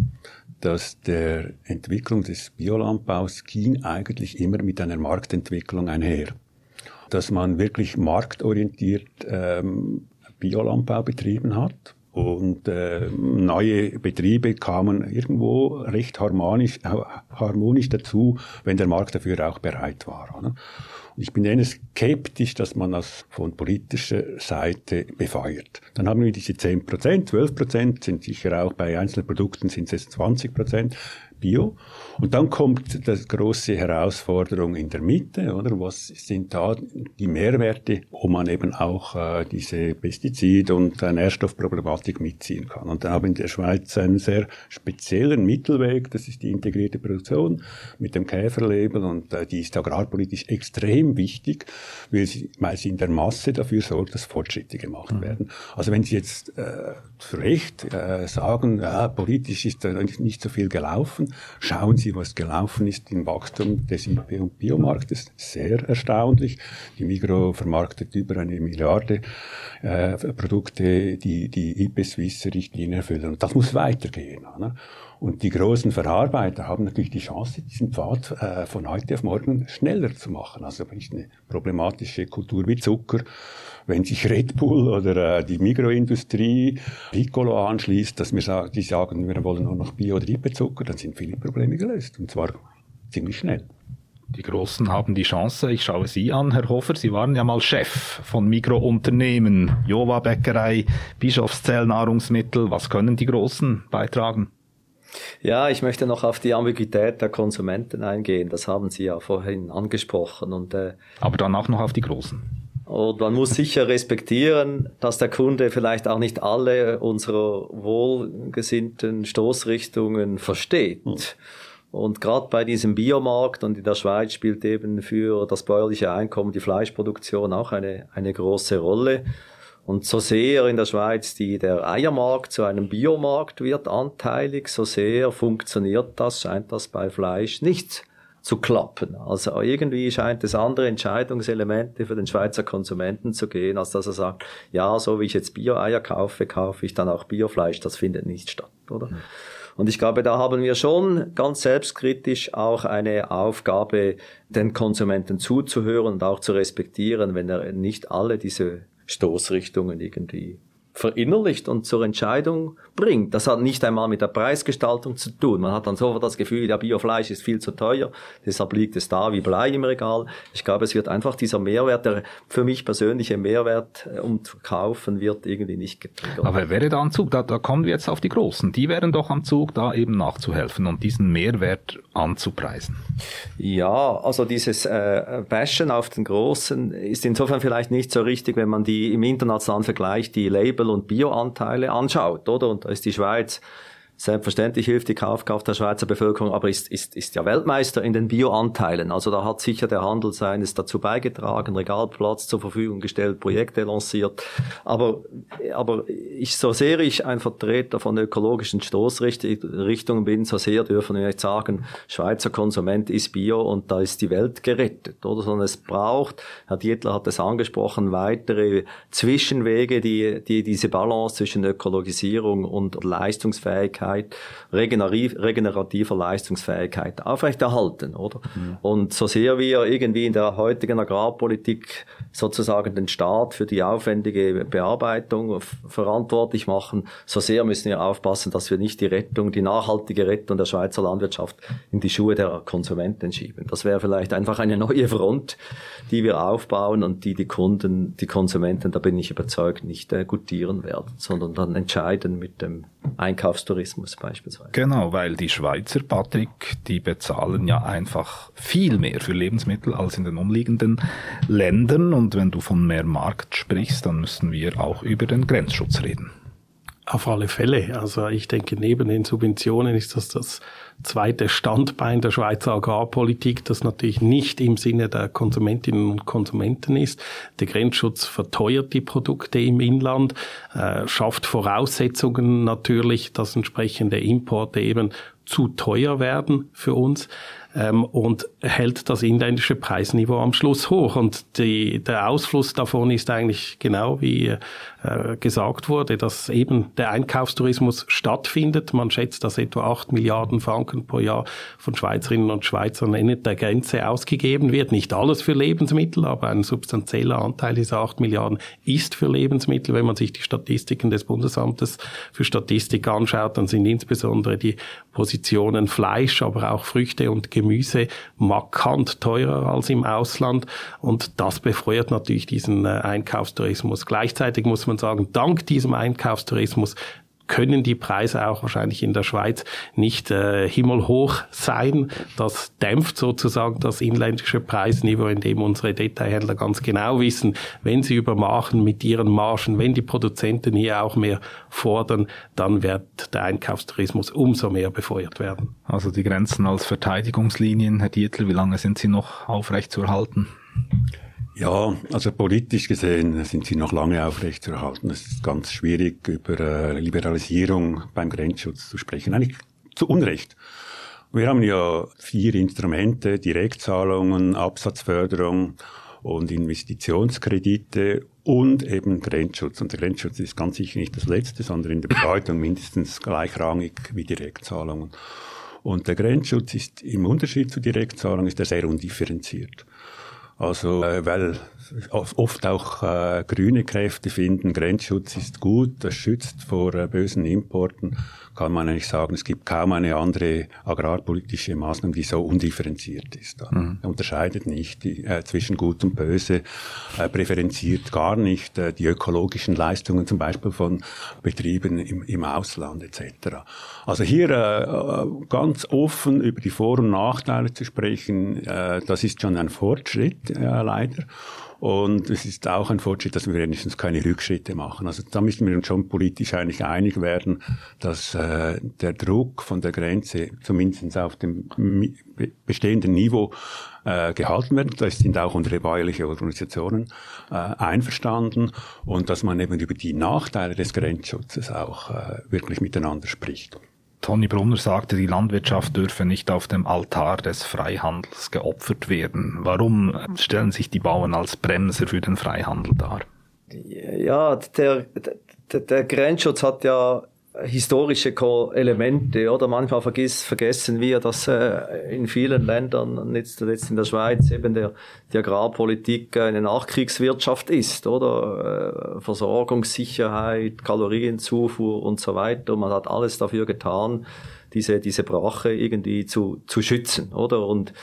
dass der Entwicklung des Biolandbaus ging eigentlich immer mit einer Marktentwicklung einher. Dass man wirklich marktorientiert ähm, Biolandbau betrieben hat, und äh, neue Betriebe kamen irgendwo recht harmonisch, harmonisch dazu, wenn der Markt dafür auch bereit war. Oder? Und ich bin eher skeptisch, dass man das von politischer Seite befeuert. Dann haben wir diese 10 Prozent, 12 Prozent, sind sicher auch bei einzelnen Produkten sind es 20 Prozent. Bio. Und dann kommt die große Herausforderung in der Mitte, oder? Was sind da die Mehrwerte, wo man eben auch äh, diese Pestizid- und äh, Nährstoffproblematik mitziehen kann? Und da haben wir in der Schweiz einen sehr speziellen Mittelweg, das ist die integrierte Produktion mit dem Käferlabel und äh, die ist agrarpolitisch extrem wichtig, weil sie, weil sie in der Masse dafür sorgt, dass Fortschritte gemacht mhm. werden. Also wenn Sie jetzt äh, zu Recht äh, sagen, ja, politisch ist da nicht so viel gelaufen, Schauen Sie, was gelaufen ist im Wachstum des IP- und Biomarktes. Sehr erstaunlich. Die Migro vermarktet über eine Milliarde äh, Produkte, die die IP-Swiss-Richtlinie erfüllen. Und das muss weitergehen. Ne? Und die großen Verarbeiter haben natürlich die Chance, diesen Pfad äh, von heute auf morgen schneller zu machen. Also wenn ich eine problematische Kultur wie Zucker, wenn sich Red Bull oder äh, die Mikroindustrie Piccolo anschließt, dass wir sagen, die sagen, wir wollen nur noch Bio- oder IP-Zucker, dann sind viele Probleme gelöst. Und zwar ziemlich schnell. Die Großen haben die Chance. Ich schaue Sie an, Herr Hofer. Sie waren ja mal Chef von Mikrounternehmen, Jova Bäckerei, Bischofszell Nahrungsmittel. Was können die Großen beitragen? Ja, ich möchte noch auf die Ambiguität der Konsumenten eingehen. Das haben Sie ja vorhin angesprochen. Und, äh, Aber dann auch noch auf die Großen. Und man muss sicher respektieren, dass der Kunde vielleicht auch nicht alle unserer wohlgesinnten Stoßrichtungen versteht. Mhm. Und gerade bei diesem Biomarkt und in der Schweiz spielt eben für das bäuerliche Einkommen die Fleischproduktion auch eine, eine große Rolle. Und so sehr in der Schweiz die, der Eiermarkt zu einem Biomarkt wird anteilig, so sehr funktioniert das, scheint das bei Fleisch nicht zu klappen. Also irgendwie scheint es andere Entscheidungselemente für den Schweizer Konsumenten zu gehen, als dass er sagt, ja, so wie ich jetzt Bio-Eier kaufe, kaufe ich dann auch Biofleisch. Das findet nicht statt, oder? Mhm. Und ich glaube, da haben wir schon ganz selbstkritisch auch eine Aufgabe, den Konsumenten zuzuhören und auch zu respektieren, wenn er nicht alle diese Stoßrichtungen irgendwie verinnerlicht und zur Entscheidung bringt. Das hat nicht einmal mit der Preisgestaltung zu tun. Man hat dann sofort das Gefühl, der Biofleisch ist viel zu teuer, deshalb liegt es da wie Blei im Regal. Ich glaube, es wird einfach dieser Mehrwert, der für mich persönliche Mehrwert, äh, um zu kaufen, wird irgendwie nicht getriggert. Aber wer wäre da am Zug? Da, da kommen wir jetzt auf die Großen. Die wären doch am Zug, da eben nachzuhelfen und diesen Mehrwert anzupreisen. Ja, also dieses äh, Bashen auf den Großen ist insofern vielleicht nicht so richtig, wenn man die im internationalen Vergleich die Label und Bioanteile anschaut, oder? Und da ist die Schweiz Selbstverständlich hilft die Kaufkraft der Schweizer Bevölkerung, aber ist, ist, ist ja Weltmeister in den Bioanteilen. Also da hat sicher der Handel seines dazu beigetragen, Regalplatz zur Verfügung gestellt, Projekte lanciert. Aber, aber ich, so sehr ich ein Vertreter von ökologischen Stoßrichtungen bin, so sehr dürfen wir nicht sagen, Schweizer Konsument ist Bio und da ist die Welt gerettet, oder? Sondern es braucht, Herr Dietler hat es angesprochen, weitere Zwischenwege, die, die diese Balance zwischen Ökologisierung und Leistungsfähigkeit Leistungsfähigkeit, regenerativer Leistungsfähigkeit aufrechterhalten, oder? Mhm. Und so sehr wir irgendwie in der heutigen Agrarpolitik sozusagen den Staat für die aufwendige Bearbeitung verantwortlich machen, so sehr müssen wir aufpassen, dass wir nicht die Rettung, die nachhaltige Rettung der Schweizer Landwirtschaft in die Schuhe der Konsumenten schieben. Das wäre vielleicht einfach eine neue Front, die wir aufbauen und die die Kunden, die Konsumenten, da bin ich überzeugt, nicht äh, gutieren werden, sondern dann entscheiden mit dem Einkaufstourismus beispielsweise. Genau, weil die Schweizer, Patrick, die bezahlen ja einfach viel mehr für Lebensmittel als in den umliegenden Ländern. Und wenn du von mehr Markt sprichst, dann müssen wir auch über den Grenzschutz reden. Auf alle Fälle. Also ich denke, neben den Subventionen ist das das zweite Standbein der Schweizer Agrarpolitik, das natürlich nicht im Sinne der Konsumentinnen und Konsumenten ist. Der Grenzschutz verteuert die Produkte im Inland, äh, schafft Voraussetzungen natürlich, dass entsprechende Importe eben zu teuer werden für uns ähm, und hält das inländische Preisniveau am Schluss hoch. Und die, der Ausfluss davon ist eigentlich genau wie äh, gesagt wurde, dass eben der Einkaufstourismus stattfindet. Man schätzt, dass etwa acht Milliarden Franken pro Jahr von Schweizerinnen und Schweizern in der Grenze ausgegeben wird. Nicht alles für Lebensmittel, aber ein substanzieller Anteil dieser acht Milliarden ist für Lebensmittel. Wenn man sich die Statistiken des Bundesamtes für Statistik anschaut, dann sind insbesondere die Positionen Fleisch, aber auch Früchte und Gemüse markant teurer als im Ausland. Und das befeuert natürlich diesen äh, Einkaufstourismus. Gleichzeitig muss man sagen, dank diesem Einkaufstourismus können die Preise auch wahrscheinlich in der Schweiz nicht äh, himmelhoch sein. Das dämpft sozusagen das inländische Preisniveau, in dem unsere Detailhändler ganz genau wissen, wenn sie übermachen mit ihren Margen, wenn die Produzenten hier auch mehr fordern, dann wird der Einkaufstourismus umso mehr befeuert werden. Also die Grenzen als Verteidigungslinien, Herr Dietl, wie lange sind sie noch aufrechtzuerhalten? Ja, also politisch gesehen sind sie noch lange aufrechtzuerhalten. Es ist ganz schwierig, über äh, Liberalisierung beim Grenzschutz zu sprechen. Eigentlich zu Unrecht. Wir haben ja vier Instrumente, Direktzahlungen, Absatzförderung und Investitionskredite und eben Grenzschutz. Und der Grenzschutz ist ganz sicher nicht das letzte, sondern in der Bedeutung mindestens gleichrangig wie Direktzahlungen. Und der Grenzschutz ist im Unterschied zu Direktzahlungen ist er sehr undifferenziert. Also, äh, weil oft auch äh, grüne Kräfte finden, Grenzschutz ist gut, das schützt vor äh, bösen Importen, kann man eigentlich sagen, es gibt kaum eine andere agrarpolitische Maßnahme, die so undifferenziert ist. Mhm. Er unterscheidet nicht die, äh, zwischen Gut und Böse, äh, präferenziert gar nicht äh, die ökologischen Leistungen zum Beispiel von Betrieben im, im Ausland etc. Also hier äh, ganz offen über die Vor- und Nachteile zu sprechen, äh, das ist schon ein Fortschritt äh, leider. Und es ist auch ein Fortschritt, dass wir wenigstens keine Rückschritte machen. Also da müssen wir uns schon politisch eigentlich einig werden, dass äh, der Druck von der Grenze zumindest auf dem bestehenden Niveau äh, gehalten werden. Da sind auch unsere bäuerliche Organisationen äh, einverstanden und dass man eben über die Nachteile des Grenzschutzes auch äh, wirklich miteinander spricht. Toni Brunner sagte, die Landwirtschaft dürfe nicht auf dem Altar des Freihandels geopfert werden. Warum stellen sich die Bauern als Bremser für den Freihandel dar? Ja, der, der, der Grenzschutz hat ja historische Elemente, oder? Manchmal vergiss, vergessen wir, dass äh, in vielen Ländern, nicht zuletzt in der Schweiz, eben der, die Agrarpolitik eine Nachkriegswirtschaft ist, oder? Äh, Versorgungssicherheit, Kalorienzufuhr und so weiter. Man hat alles dafür getan, diese, diese Brache irgendwie zu, zu schützen, oder? Und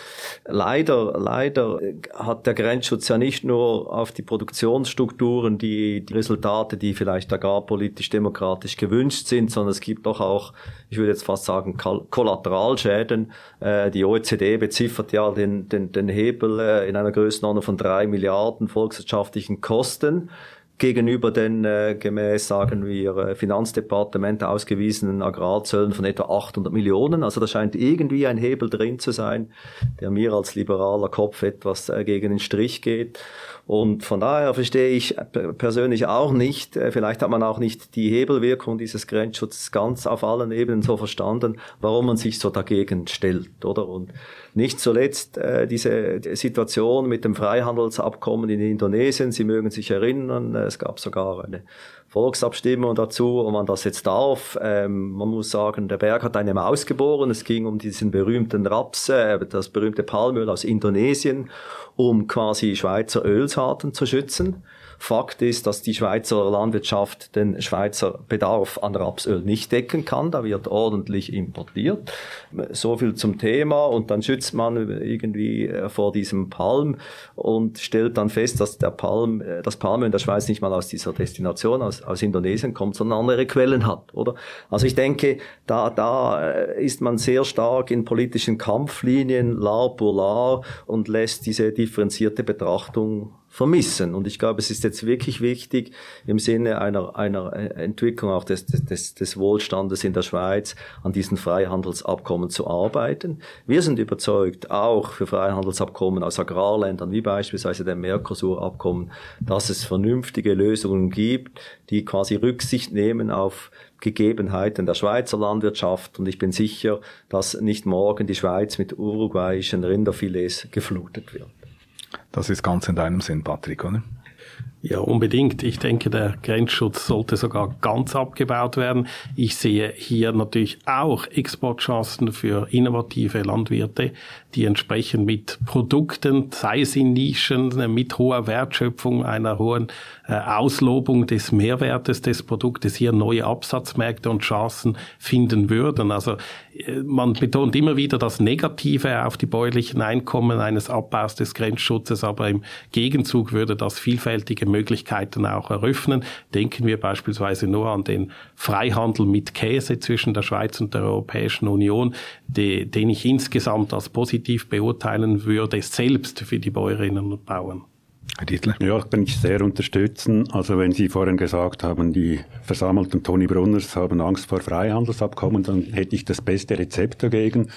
leider, leider hat der Grenzschutz ja nicht nur auf die Produktionsstrukturen, die, die Resultate, die vielleicht agrarpolitisch demokratisch gewünscht sind, sondern es gibt doch auch, ich würde jetzt fast sagen, Kollateralschäden. Äh, die OECD beziffert ja den, den, den Hebel äh, in einer Größenordnung von drei Milliarden volkswirtschaftlichen Kosten gegenüber den äh, gemäß, sagen wir, äh, Finanzdepartement ausgewiesenen Agrarzöllen von etwa 800 Millionen. Also da scheint irgendwie ein Hebel drin zu sein, der mir als liberaler Kopf etwas äh, gegen den Strich geht. Und von daher verstehe ich persönlich auch nicht, äh, vielleicht hat man auch nicht die Hebelwirkung dieses Grenzschutzes ganz auf allen Ebenen so verstanden, warum man sich so dagegen stellt, oder? Und nicht zuletzt äh, diese Situation mit dem Freihandelsabkommen in Indonesien, Sie mögen sich erinnern, äh, es gab sogar eine Volksabstimmung dazu, ob man das jetzt darf. Ähm, man muss sagen, der Berg hat eine Maus geboren. Es ging um diesen berühmten Raps, äh, das berühmte Palmöl aus Indonesien um quasi Schweizer Ölsaaten zu schützen. Fakt ist, dass die Schweizer Landwirtschaft den Schweizer Bedarf an Rapsöl nicht decken kann. Da wird ordentlich importiert. So viel zum Thema. Und dann schützt man irgendwie äh, vor diesem Palm und stellt dann fest, dass der Palm, äh, das Palm in der Schweiz nicht mal aus dieser Destination, aus, aus Indonesien kommt, sondern andere Quellen hat, oder? Also ich denke, da, da äh, ist man sehr stark in politischen Kampflinien, lar pour lar und lässt diese differenzierte Betrachtung vermissen. Und ich glaube, es ist jetzt wirklich wichtig, im Sinne einer, einer Entwicklung auch des, des, des Wohlstandes in der Schweiz an diesen Freihandelsabkommen zu arbeiten. Wir sind überzeugt, auch für Freihandelsabkommen aus Agrarländern, wie beispielsweise dem Mercosur-Abkommen, dass es vernünftige Lösungen gibt, die quasi Rücksicht nehmen auf Gegebenheiten der Schweizer Landwirtschaft und ich bin sicher, dass nicht morgen die Schweiz mit uruguayischen Rinderfilets geflutet wird. Das ist ganz in deinem Sinn, Patrick, oder? Ja, unbedingt. Ich denke, der Grenzschutz sollte sogar ganz abgebaut werden. Ich sehe hier natürlich auch Exportchancen für innovative Landwirte, die entsprechend mit Produkten, sei es in Nischen, mit hoher Wertschöpfung, einer hohen äh, Auslobung des Mehrwertes des Produktes hier neue Absatzmärkte und Chancen finden würden. Also äh, man betont immer wieder das Negative auf die bäuerlichen Einkommen eines Abbaus des Grenzschutzes, aber im Gegenzug würde das vielfältige Möglichkeiten auch eröffnen. Denken wir beispielsweise nur an den Freihandel mit Käse zwischen der Schweiz und der Europäischen Union, die, den ich insgesamt als positiv beurteilen würde, selbst für die Bäuerinnen und Bauern. Ja, kann ich sehr unterstützen. Also wenn Sie vorhin gesagt haben, die versammelten Toni Brunners haben Angst vor Freihandelsabkommen, dann hätte ich das beste Rezept dagegen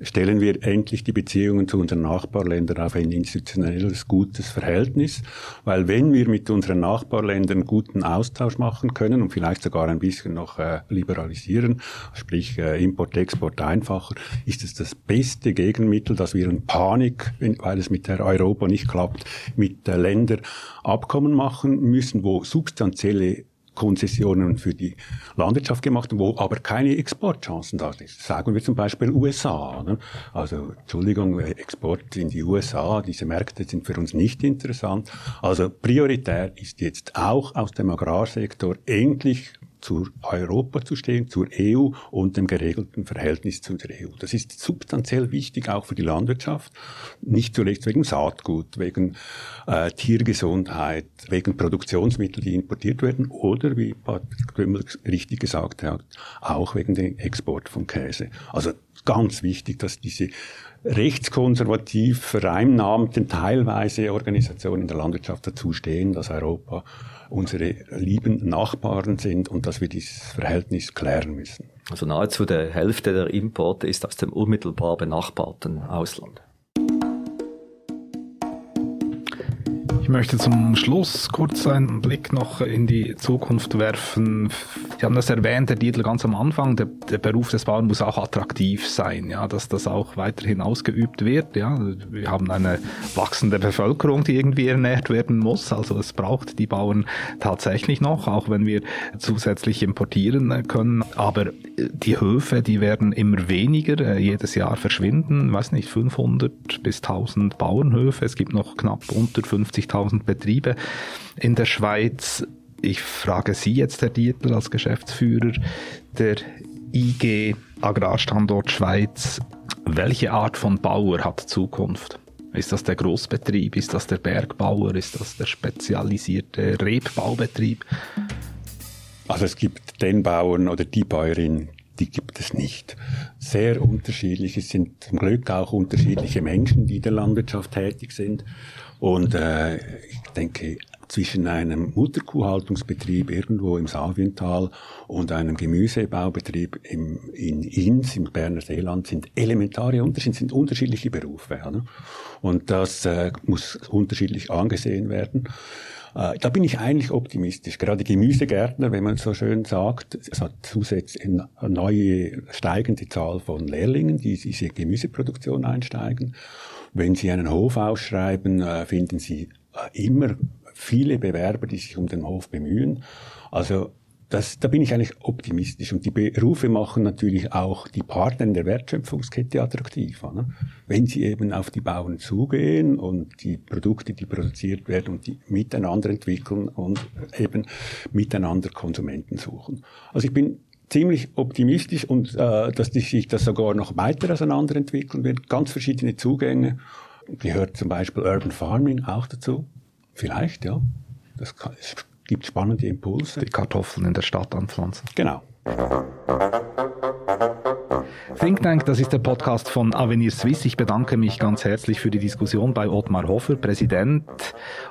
stellen wir endlich die Beziehungen zu unseren Nachbarländern auf ein institutionelles, gutes Verhältnis. Weil wenn wir mit unseren Nachbarländern guten Austausch machen können und vielleicht sogar ein bisschen noch äh, liberalisieren, sprich äh, Import, Export einfacher, ist es das beste Gegenmittel, dass wir in Panik, weil es mit der Europa nicht klappt, mit äh, Ländern Abkommen machen müssen, wo substanzielle Konzessionen für die Landwirtschaft gemacht, wo aber keine Exportchancen da sind. Sagen wir zum Beispiel USA. Ne? Also, Entschuldigung, Export in die USA, diese Märkte sind für uns nicht interessant. Also, prioritär ist jetzt auch aus dem Agrarsektor endlich zu Europa zu stehen, zur EU und dem geregelten Verhältnis zu der EU. Das ist substanziell wichtig auch für die Landwirtschaft, nicht zuletzt wegen Saatgut, wegen äh, Tiergesundheit, wegen Produktionsmittel, die importiert werden oder, wie Patrick Grümmel richtig gesagt hat, auch wegen dem Export von Käse. Also ganz wichtig, dass diese rechtskonservativ vereinnahmten teilweise Organisationen in der Landwirtschaft dazu stehen, dass Europa unsere lieben Nachbarn sind und dass wir dieses Verhältnis klären müssen. Also nahezu der Hälfte der Importe ist aus dem unmittelbar benachbarten Ausland. Ich möchte zum Schluss kurz einen Blick noch in die Zukunft werfen. Sie haben das erwähnt, der Titel ganz am Anfang, der, der, Beruf des Bauern muss auch attraktiv sein, ja, dass das auch weiterhin ausgeübt wird. Ja. Wir haben eine wachsende Bevölkerung, die irgendwie ernährt werden muss. Also es braucht die Bauern tatsächlich noch, auch wenn wir zusätzlich importieren können. Aber die Höfe, die werden immer weniger, äh, jedes Jahr verschwinden, weiß nicht, 500 bis 1000 Bauernhöfe. Es gibt noch knapp unter 50.000 5000 Betriebe in der Schweiz. Ich frage Sie jetzt, Herr Dietl, als Geschäftsführer der IG Agrarstandort Schweiz, welche Art von Bauer hat Zukunft? Ist das der Großbetrieb? Ist das der Bergbauer? Ist das der spezialisierte Rebbaubetrieb? Also es gibt den Bauern oder die Bäuerin, die gibt es nicht. Sehr unterschiedlich. Es sind zum Glück auch unterschiedliche Menschen, die in der Landwirtschaft tätig sind. Und äh, ich denke, zwischen einem Mutterkuhhaltungsbetrieb irgendwo im Saviental und einem Gemüsebaubetrieb im, in Inns, im Berner Seeland, sind elementare Unterschiede, sind unterschiedliche Berufe. Ja, ne? Und das äh, muss unterschiedlich angesehen werden. Äh, da bin ich eigentlich optimistisch. Gerade Gemüsegärtner, wenn man so schön sagt, es hat zusätzlich eine neue steigende Zahl von Lehrlingen, die diese Gemüseproduktion einsteigen. Wenn Sie einen Hof ausschreiben, äh, finden Sie äh, immer viele Bewerber, die sich um den Hof bemühen. Also das, da bin ich eigentlich optimistisch. Und die Berufe machen natürlich auch die Partner in der Wertschöpfungskette attraktiv. Ne? Wenn sie eben auf die Bauern zugehen und die Produkte, die produziert werden, und die miteinander entwickeln und eben miteinander Konsumenten suchen. Also ich bin ziemlich optimistisch und äh, dass sich das sogar noch weiter auseinanderentwickeln wird. Ganz verschiedene Zugänge. Gehört zum Beispiel Urban Farming auch dazu. Vielleicht, ja. Das kann, es gibt spannende Impulse. Die Kartoffeln in der Stadt anpflanzen. Genau. Think Tank, das ist der Podcast von Avenir Suisse. Ich bedanke mich ganz herzlich für die Diskussion bei Ottmar Hofer, Präsident,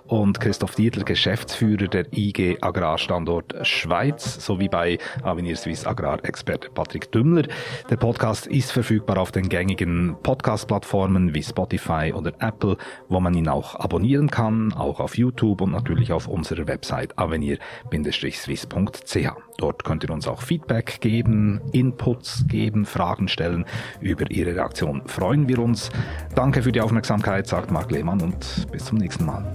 und Christoph Dietler, Geschäftsführer der IG Agrarstandort Schweiz, sowie bei Avenir Suisse Agrarexperte Patrick Dümmler. Der Podcast ist verfügbar auf den gängigen Podcast-Plattformen wie Spotify oder Apple, wo man ihn auch abonnieren kann, auch auf YouTube und natürlich auf unserer Website avenir-swiss.ch. Dort könnt ihr uns auch Feedback geben, Inputs geben, Fragen stellen. Über Ihre Reaktion freuen wir uns. Danke für die Aufmerksamkeit, sagt Marc Lehmann und bis zum nächsten Mal.